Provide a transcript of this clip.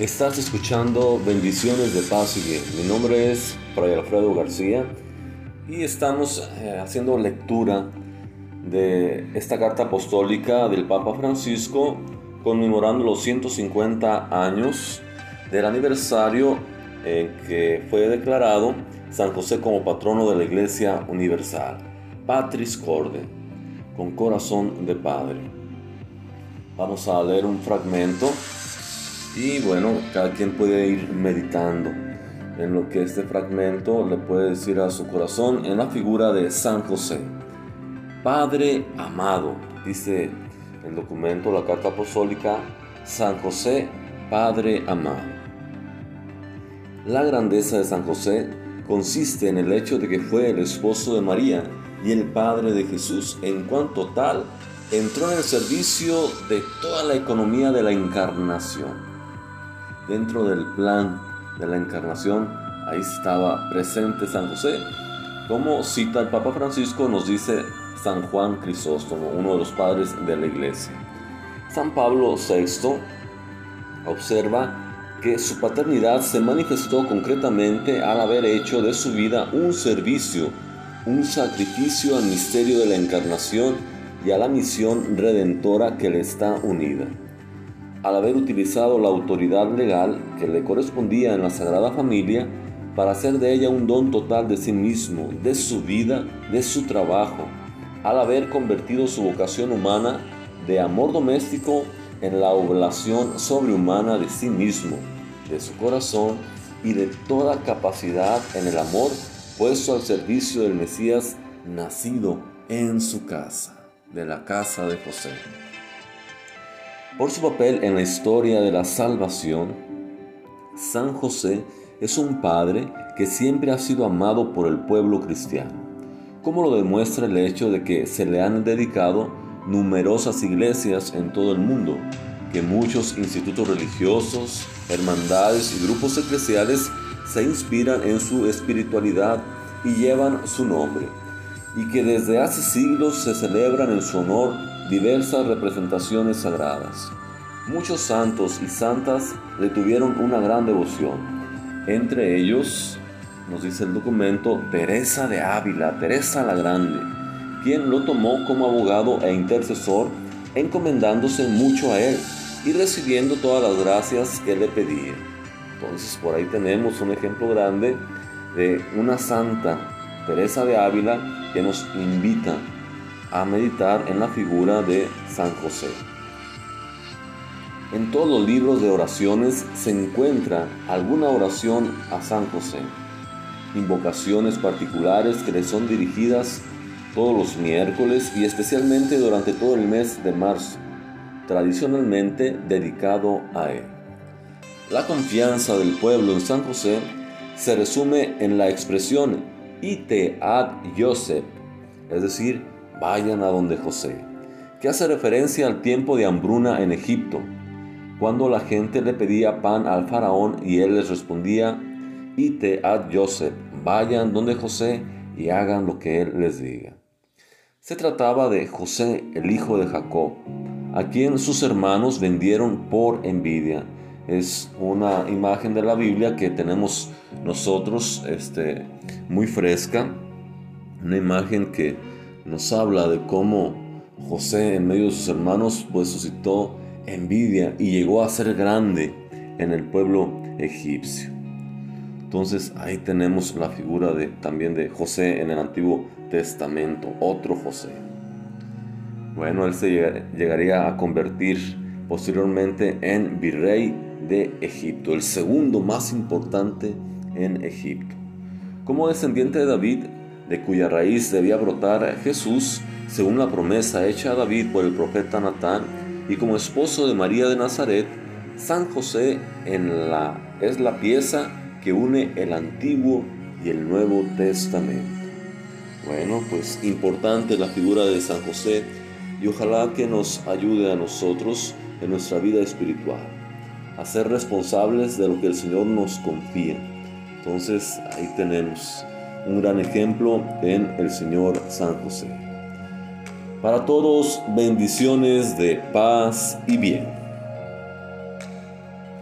Estás escuchando Bendiciones de Paz y Bien. Mi nombre es Fray Alfredo García y estamos eh, haciendo lectura de esta carta apostólica del Papa Francisco conmemorando los 150 años del aniversario en que fue declarado San José como patrono de la Iglesia Universal. Patris Corde, con corazón de Padre. Vamos a leer un fragmento y bueno, cada quien puede ir meditando en lo que este fragmento le puede decir a su corazón en la figura de San José. Padre amado, dice el documento, la carta apostólica, San José, Padre amado. La grandeza de San José consiste en el hecho de que fue el esposo de María y el padre de Jesús, en cuanto tal entró en el servicio de toda la economía de la encarnación dentro del plan de la encarnación, ahí estaba presente San José. Como cita el Papa Francisco, nos dice San Juan Crisóstomo, uno de los padres de la iglesia. San Pablo VI observa que su paternidad se manifestó concretamente al haber hecho de su vida un servicio, un sacrificio al misterio de la encarnación y a la misión redentora que le está unida al haber utilizado la autoridad legal que le correspondía en la Sagrada Familia para hacer de ella un don total de sí mismo, de su vida, de su trabajo, al haber convertido su vocación humana de amor doméstico en la oblación sobrehumana de sí mismo, de su corazón y de toda capacidad en el amor puesto al servicio del Mesías nacido en su casa, de la casa de José. Por su papel en la historia de la salvación, San José es un padre que siempre ha sido amado por el pueblo cristiano, como lo demuestra el hecho de que se le han dedicado numerosas iglesias en todo el mundo, que muchos institutos religiosos, hermandades y grupos eclesiales se inspiran en su espiritualidad y llevan su nombre, y que desde hace siglos se celebran en su honor diversas representaciones sagradas. Muchos santos y santas le tuvieron una gran devoción. Entre ellos, nos dice el documento, Teresa de Ávila, Teresa la Grande, quien lo tomó como abogado e intercesor, encomendándose mucho a él y recibiendo todas las gracias que le pedía. Entonces por ahí tenemos un ejemplo grande de una santa, Teresa de Ávila, que nos invita a meditar en la figura de San José. En todos los libros de oraciones se encuentra alguna oración a San José, invocaciones particulares que le son dirigidas todos los miércoles y especialmente durante todo el mes de marzo, tradicionalmente dedicado a él. La confianza del pueblo en San José se resume en la expresión ite ad Joseph, es decir, vayan a donde José, que hace referencia al tiempo de hambruna en Egipto, cuando la gente le pedía pan al faraón y él les respondía, ite ad Joseph, vayan donde José y hagan lo que él les diga. Se trataba de José, el hijo de Jacob, a quien sus hermanos vendieron por envidia. Es una imagen de la Biblia que tenemos nosotros este, muy fresca, una imagen que nos habla de cómo José en medio de sus hermanos pues suscitó envidia y llegó a ser grande en el pueblo egipcio. Entonces ahí tenemos la figura de, también de José en el Antiguo Testamento, otro José. Bueno, él se llegaría a convertir posteriormente en virrey de Egipto, el segundo más importante en Egipto. Como descendiente de David, de cuya raíz debía brotar Jesús, según la promesa hecha a David por el profeta Natán, y como esposo de María de Nazaret, San José es la pieza que une el Antiguo y el Nuevo Testamento. Bueno, pues importante la figura de San José y ojalá que nos ayude a nosotros en nuestra vida espiritual, a ser responsables de lo que el Señor nos confía. Entonces ahí tenemos un gran ejemplo en el Señor San José. Para todos, bendiciones de paz y bien.